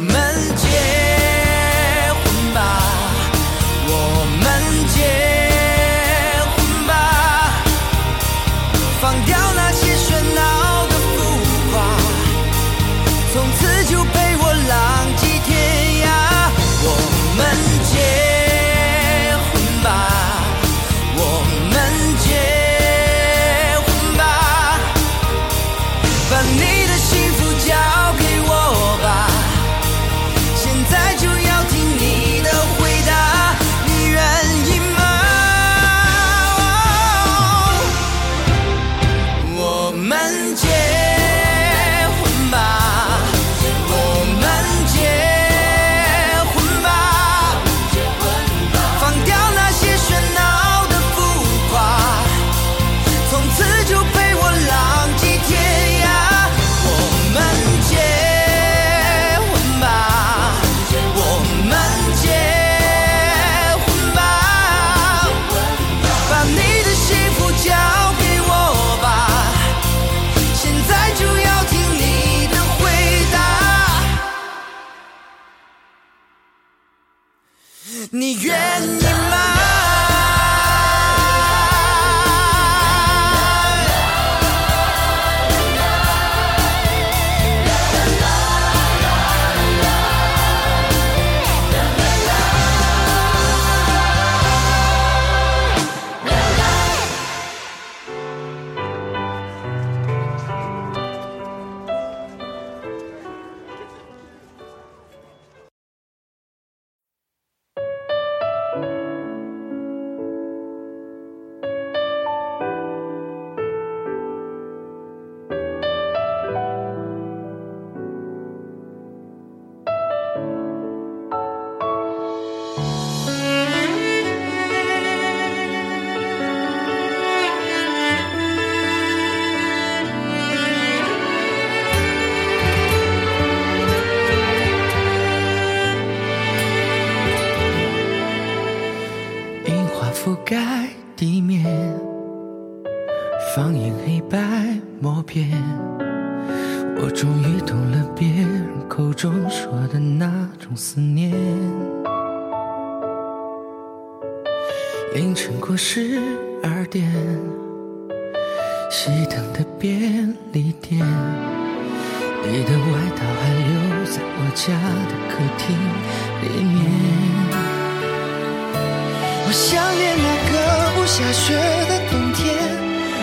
们等的便利店你的外套还留在我家的客厅里面。我想念那个不下雪的冬天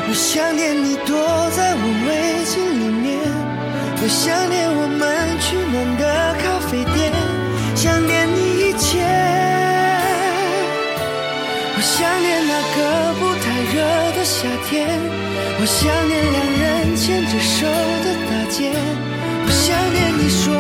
我想念你躲在我围巾里面。我想念我们取暖的我想念两人牵着手的大街我想念你说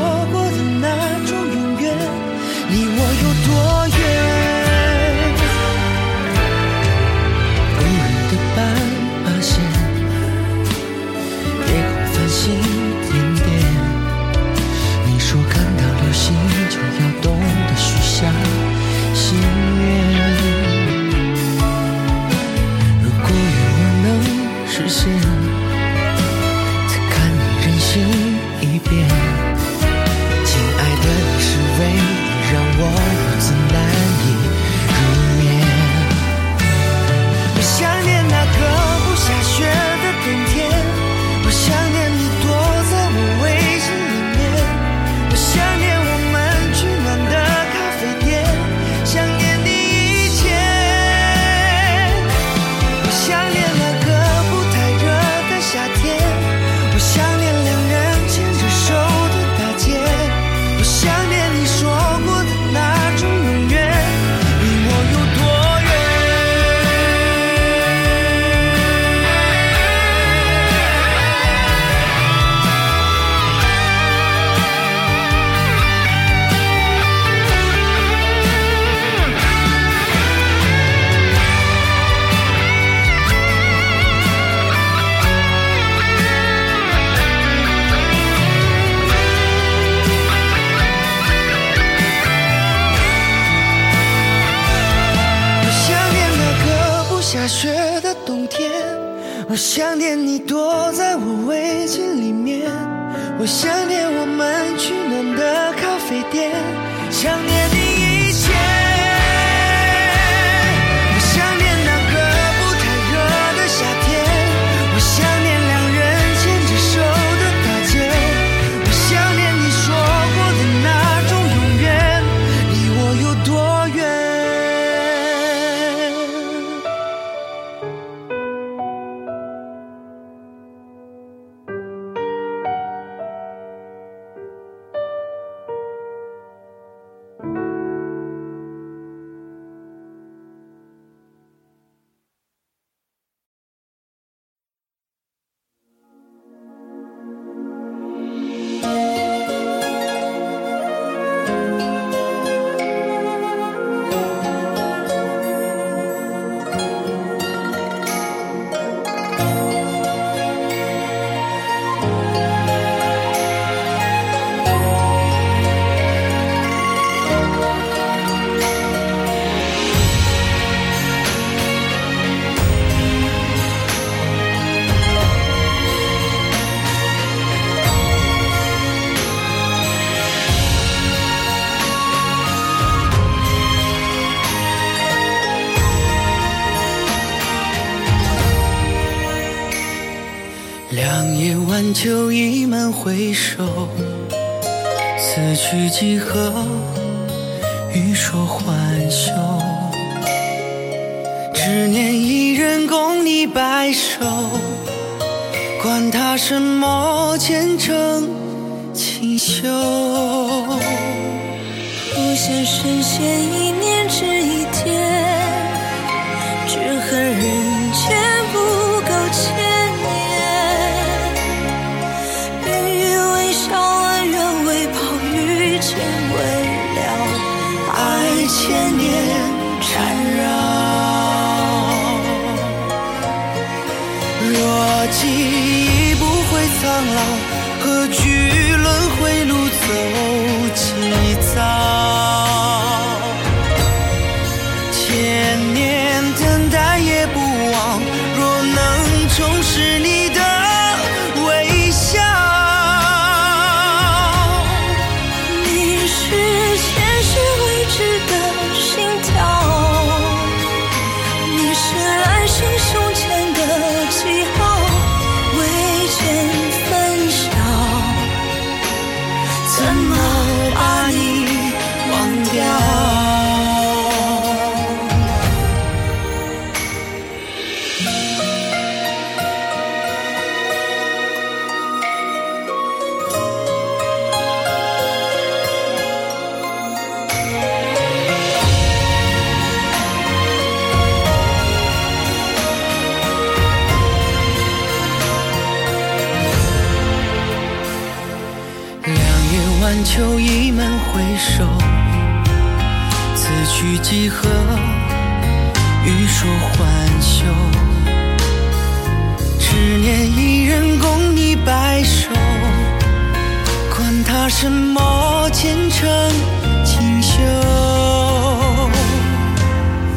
管他什么前程锦绣不羡神仙一念只一天只恨人间。long 欲几何？欲说还休。只念一人，共你白首。管他什么前程锦绣。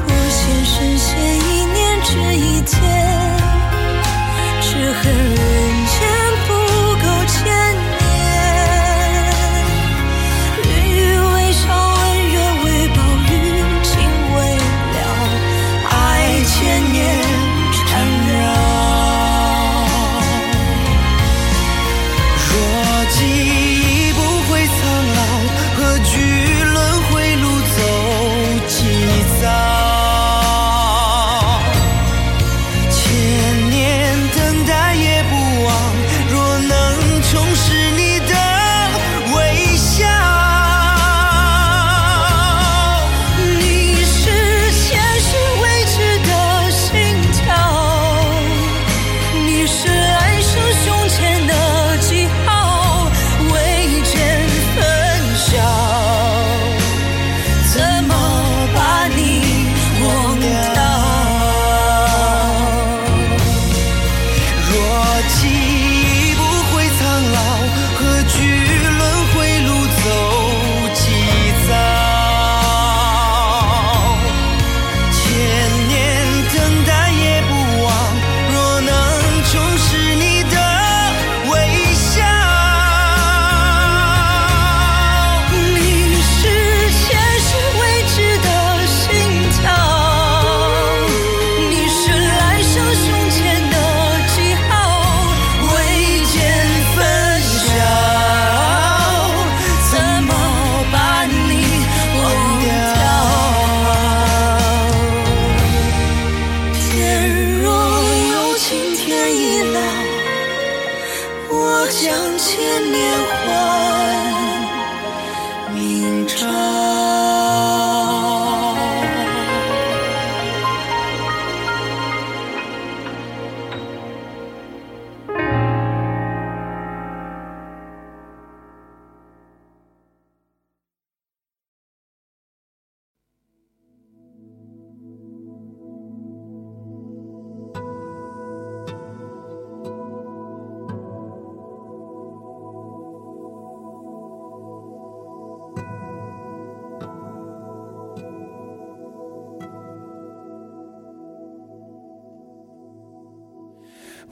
我羡神仙一念值一千，只恨。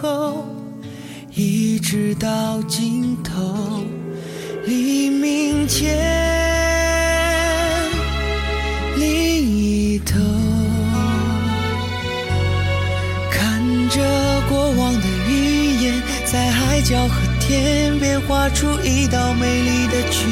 后，一直到尽头，黎明前另一头，看着过往的云烟，在海角和天边画出一道美丽的曲。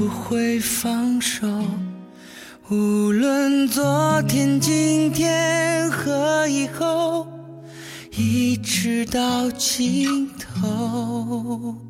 不会放手。无论昨天、今天和以后，一直到尽头。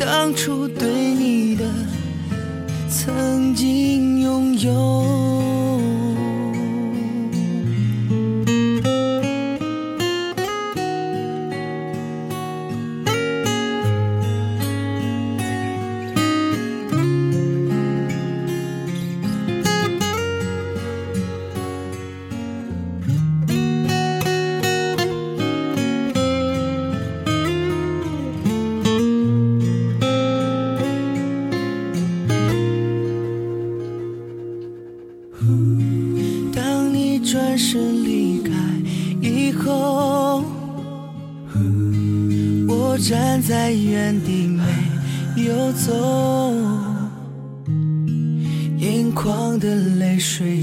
当初对你的。曾经拥有。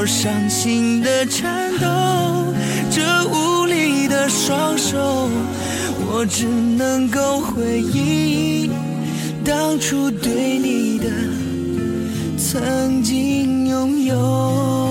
我伤心的颤抖，这无力的双手，我只能够回忆当初对你的曾经拥有。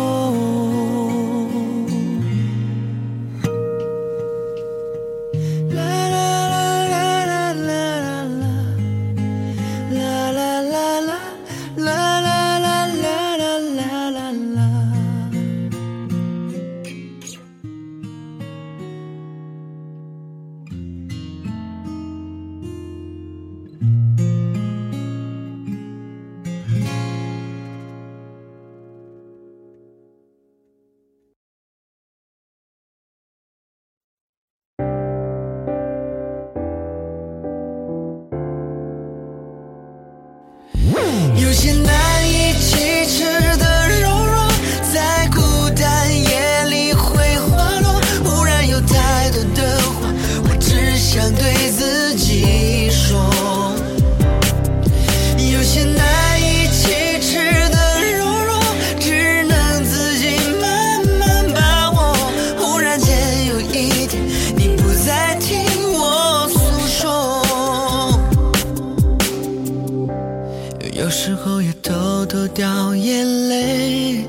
后也偷偷掉眼泪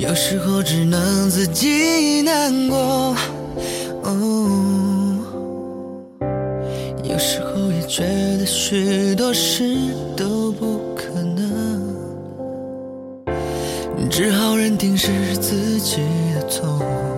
有时候只能自己难过哦有时候也觉得许多事都不可能只好认定是自己的错。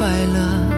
快乐，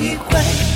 一回。